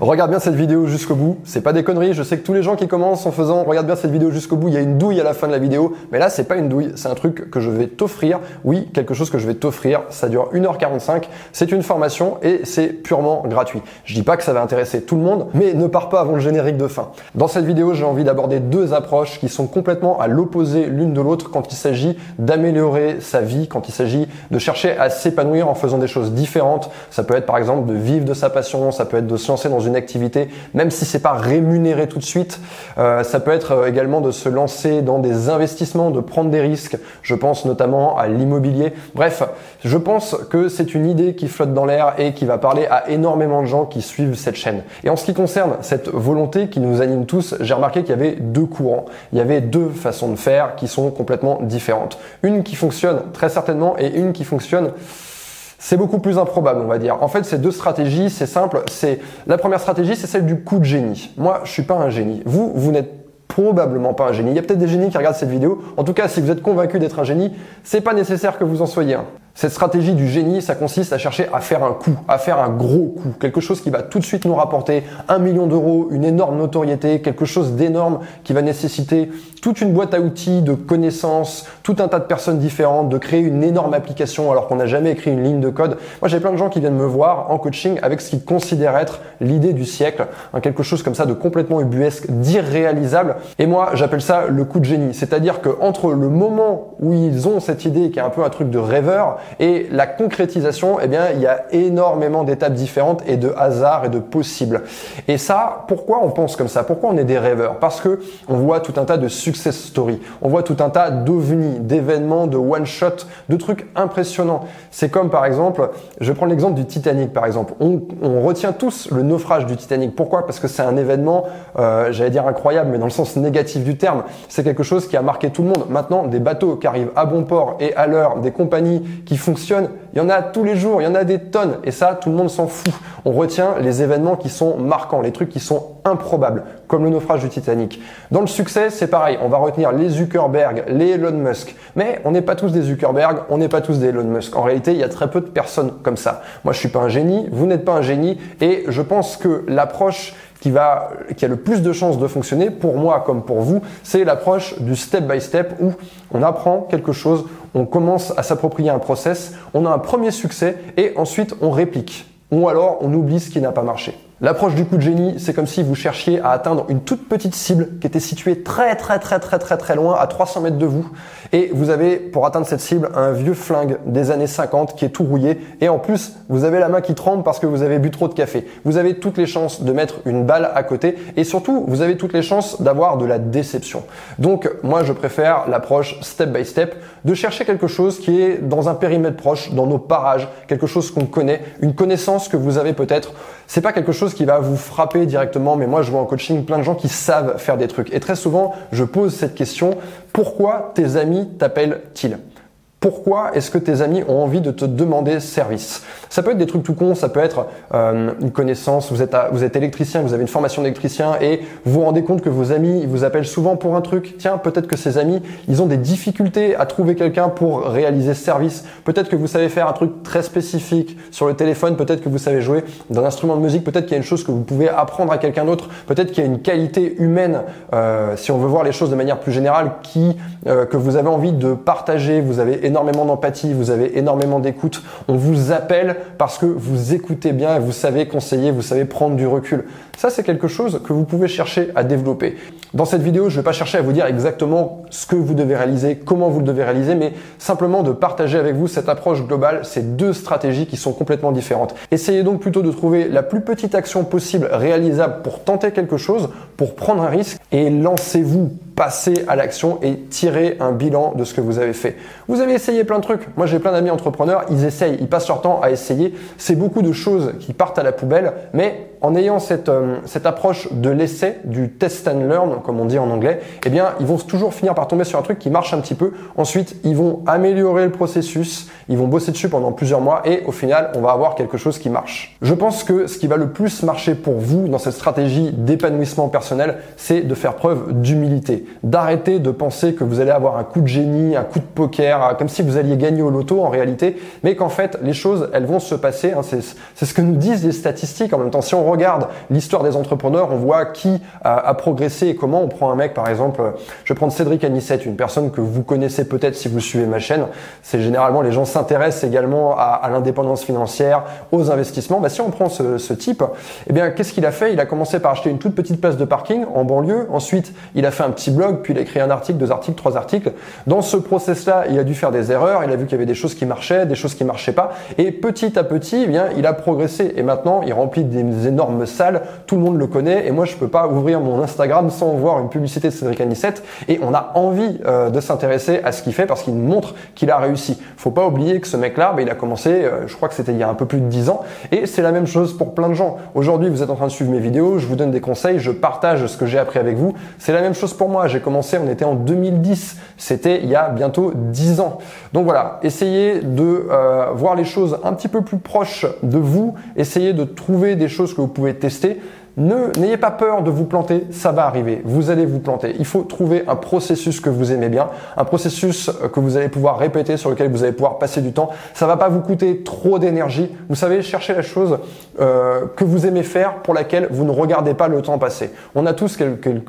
Regarde bien cette vidéo jusqu'au bout, c'est pas des conneries, je sais que tous les gens qui commencent en faisant regarde bien cette vidéo jusqu'au bout, il y a une douille à la fin de la vidéo, mais là c'est pas une douille, c'est un truc que je vais t'offrir, oui, quelque chose que je vais t'offrir, ça dure 1h45, c'est une formation et c'est purement gratuit. Je dis pas que ça va intéresser tout le monde, mais ne pars pas avant le générique de fin. Dans cette vidéo, j'ai envie d'aborder deux approches qui sont complètement à l'opposé l'une de l'autre quand il s'agit d'améliorer sa vie, quand il s'agit de chercher à s'épanouir en faisant des choses différentes. Ça peut être par exemple de vivre de sa passion, ça peut être de se lancer dans une activité, même si c'est pas rémunéré tout de suite. Euh, ça peut être euh, également de se lancer dans des investissements, de prendre des risques. Je pense notamment à l'immobilier. Bref, je pense que c'est une idée qui flotte dans l'air et qui va parler à énormément de gens qui suivent cette chaîne. Et en ce qui concerne cette volonté qui nous anime tous, j'ai remarqué qu'il y avait deux courants. Il y avait deux façons de faire qui sont complètement différentes. Une qui fonctionne très certainement et une qui fonctionne c'est beaucoup plus improbable, on va dire. En fait, ces deux stratégies, c'est simple. C'est la première stratégie, c'est celle du coup de génie. Moi, je suis pas un génie. Vous, vous n'êtes probablement pas un génie. Il y a peut-être des génies qui regardent cette vidéo. En tout cas, si vous êtes convaincu d'être un génie, c'est pas nécessaire que vous en soyez un. Cette stratégie du génie, ça consiste à chercher à faire un coup, à faire un gros coup, quelque chose qui va tout de suite nous rapporter un million d'euros, une énorme notoriété, quelque chose d'énorme qui va nécessiter toute une boîte à outils de connaissances, tout un tas de personnes différentes, de créer une énorme application alors qu'on n'a jamais écrit une ligne de code. Moi, j'ai plein de gens qui viennent me voir en coaching avec ce qu'ils considèrent être l'idée du siècle, hein, quelque chose comme ça de complètement ubuesque, d'irréalisable. Et moi, j'appelle ça le coup de génie. C'est-à-dire que entre le moment où ils ont cette idée qui est un peu un truc de rêveur et la concrétisation, eh bien, il y a énormément d'étapes différentes et de hasards et de possibles. Et ça, pourquoi on pense comme ça? Pourquoi on est des rêveurs? Parce que on voit tout un tas de success stories, on voit tout un tas d'ovnis, d'événements, de one shot, de trucs impressionnants. C'est comme par exemple, je prends l'exemple du Titanic par exemple. On, retient tous le naufrage du Titanic. Pourquoi? Parce que c'est un événement, euh, j'allais dire incroyable, mais dans le sens négatif du terme. C'est quelque chose qui a marqué tout le monde. Maintenant, des bateaux qui arrivent à bon port et à l'heure, des compagnies qui fonctionne. Il y en a tous les jours, il y en a des tonnes. Et ça, tout le monde s'en fout. On retient les événements qui sont marquants, les trucs qui sont improbables, comme le naufrage du Titanic. Dans le succès, c'est pareil. On va retenir les Zuckerberg, les Elon Musk. Mais on n'est pas tous des Zuckerberg, on n'est pas tous des Elon Musk. En réalité, il y a très peu de personnes comme ça. Moi, je suis pas un génie, vous n'êtes pas un génie. Et je pense que l'approche qui va, qui a le plus de chances de fonctionner pour moi comme pour vous, c'est l'approche du step by step où on apprend quelque chose, on commence à s'approprier un process, on a un premier succès et ensuite on réplique. Ou alors on oublie ce qui n'a pas marché. L'approche du coup de génie, c'est comme si vous cherchiez à atteindre une toute petite cible qui était située très très très très très très loin, à 300 mètres de vous. Et vous avez, pour atteindre cette cible, un vieux flingue des années 50 qui est tout rouillé. Et en plus, vous avez la main qui tremble parce que vous avez bu trop de café. Vous avez toutes les chances de mettre une balle à côté. Et surtout, vous avez toutes les chances d'avoir de la déception. Donc, moi, je préfère l'approche step by step, de chercher quelque chose qui est dans un périmètre proche, dans nos parages, quelque chose qu'on connaît, une connaissance que vous avez peut-être. C'est pas quelque chose qui va vous frapper directement, mais moi je vois en coaching plein de gens qui savent faire des trucs. Et très souvent, je pose cette question, pourquoi tes amis t'appellent-ils? Pourquoi est-ce que tes amis ont envie de te demander service? Ça peut être des trucs tout cons, ça peut être euh, une connaissance, vous êtes, électricien, vous avez une formation d'électricien et vous vous rendez compte que vos amis vous appellent souvent pour un truc. Tiens, peut-être que ces amis, ils ont des difficultés à trouver quelqu'un pour réaliser ce service. Peut-être que vous savez faire un truc très spécifique sur le téléphone, peut-être que vous savez jouer d'un instrument de musique, peut-être qu'il y a une chose que vous pouvez apprendre à quelqu'un d'autre, peut-être qu'il y a une qualité humaine, euh, si on veut voir les choses de manière plus générale, euh, que vous avez envie de partager, vous avez énormément d'empathie, vous avez énormément d'écoute. On vous appelle parce que vous écoutez bien et vous savez conseiller, vous savez prendre du recul. Ça, c'est quelque chose que vous pouvez chercher à développer. Dans cette vidéo, je ne vais pas chercher à vous dire exactement ce que vous devez réaliser, comment vous le devez réaliser, mais simplement de partager avec vous cette approche globale, ces deux stratégies qui sont complètement différentes. Essayez donc plutôt de trouver la plus petite action possible réalisable pour tenter quelque chose, pour prendre un risque et lancez-vous passer à l'action et tirer un bilan de ce que vous avez fait. Vous avez essayé plein de trucs. Moi, j'ai plein d'amis entrepreneurs, ils essayent, ils passent leur temps à essayer. C'est beaucoup de choses qui partent à la poubelle, mais en ayant cette, euh, cette approche de l'essai, du test and learn, comme on dit en anglais, eh bien, ils vont toujours finir par tomber sur un truc qui marche un petit peu. Ensuite, ils vont améliorer le processus, ils vont bosser dessus pendant plusieurs mois et au final, on va avoir quelque chose qui marche. Je pense que ce qui va le plus marcher pour vous dans cette stratégie d'épanouissement personnel, c'est de faire preuve d'humilité, d'arrêter de penser que vous allez avoir un coup de génie, un coup de poker, comme si vous alliez gagner au loto en réalité, mais qu'en fait, les choses, elles vont se passer. Hein, c'est ce que nous disent les statistiques. En même temps, on regarde l'histoire des entrepreneurs, on voit qui a, progressé et comment. On prend un mec, par exemple, je vais prendre Cédric Anissette, une personne que vous connaissez peut-être si vous suivez ma chaîne. C'est généralement les gens s'intéressent également à, l'indépendance financière, aux investissements. Bah, si on prend ce, type, eh bien, qu'est-ce qu'il a fait? Il a commencé par acheter une toute petite place de parking en banlieue. Ensuite, il a fait un petit blog, puis il a écrit un article, deux articles, trois articles. Dans ce process-là, il a dû faire des erreurs. Il a vu qu'il y avait des choses qui marchaient, des choses qui marchaient pas. Et petit à petit, eh bien, il a progressé. Et maintenant, il remplit des énormes salles. Tout le monde le connaît. Et moi, je peux pas ouvrir mon Instagram sans voir une publicité de Cédric Anissette. Et on a envie euh, de s'intéresser à ce qu'il fait parce qu'il montre qu'il a réussi. Faut pas oublier que ce mec-là, bah, il a commencé, euh, je crois que c'était il y a un peu plus de 10 ans. Et c'est la même chose pour plein de gens. Aujourd'hui, vous êtes en train de suivre mes vidéos, je vous donne des conseils, je partage ce que j'ai appris avec vous. C'est la même chose pour moi. J'ai commencé, on était en 2010. C'était il y a bientôt 10 ans. Donc voilà, essayez de euh, voir les choses un petit peu plus proches de vous. Essayez de trouver des choses que vous pouvez tester. N'ayez pas peur de vous planter, ça va arriver. Vous allez vous planter. Il faut trouver un processus que vous aimez bien, un processus euh, que vous allez pouvoir répéter, sur lequel vous allez pouvoir passer du temps. Ça va pas vous coûter trop d'énergie. Vous savez, chercher la chose euh, que vous aimez faire, pour laquelle vous ne regardez pas le temps passer. On a tous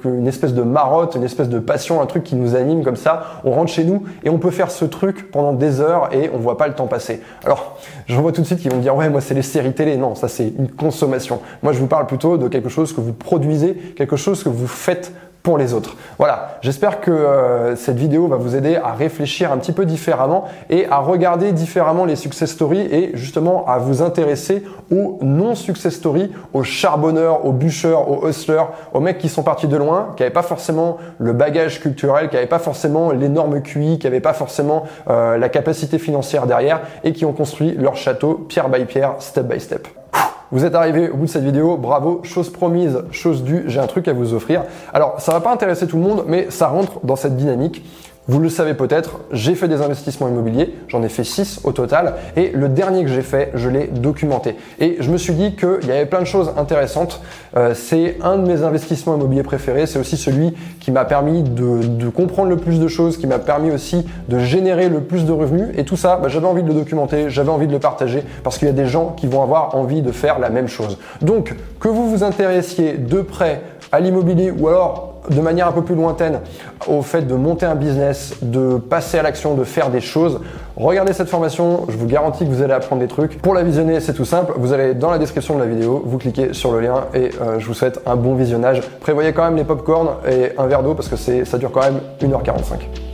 une espèce de marotte, une espèce de passion, un truc qui nous anime comme ça. On rentre chez nous et on peut faire ce truc pendant des heures et on voit pas le temps passer. Alors, j'en vois tout de suite qui vont dire ouais, moi c'est les séries télé. Non, ça c'est une consommation. Moi, je vous parle plutôt de quelque chose que vous produisez, quelque chose que vous faites pour les autres. Voilà, j'espère que euh, cette vidéo va vous aider à réfléchir un petit peu différemment et à regarder différemment les success stories et justement à vous intéresser aux non-success stories, aux charbonneurs, aux bûcheurs, aux hustlers, aux mecs qui sont partis de loin, qui n'avaient pas forcément le bagage culturel, qui n'avaient pas forcément l'énorme QI, qui n'avaient pas forcément euh, la capacité financière derrière et qui ont construit leur château pierre by pierre, step by step. Vous êtes arrivé au bout de cette vidéo, bravo, chose promise, chose due, j'ai un truc à vous offrir. Alors, ça va pas intéresser tout le monde, mais ça rentre dans cette dynamique. Vous le savez peut-être, j'ai fait des investissements immobiliers, j'en ai fait 6 au total, et le dernier que j'ai fait, je l'ai documenté. Et je me suis dit qu'il y avait plein de choses intéressantes. Euh, c'est un de mes investissements immobiliers préférés, c'est aussi celui qui m'a permis de, comprendre le plus de choses, qui m'a permis aussi de générer le plus de revenus. Et tout ça, bah, j'avais envie de le documenter, j'avais envie de le partager, parce qu'il y a des gens qui vont avoir envie de faire la même chose. Donc, que vous vous intéressiez de près à l'immobilier ou alors de manière un peu plus lointaine au fait de monter un business, de passer à l'action, de faire des choses, regardez cette formation, je vous garantis que vous allez apprendre des trucs. Pour la visionner, c'est tout simple, vous allez dans la description de la vidéo, vous cliquez sur le lien et euh, je vous souhaite un bon visionnage. Prévoyez quand même les pop et un verre d'eau parce que ça dure quand même 1h45.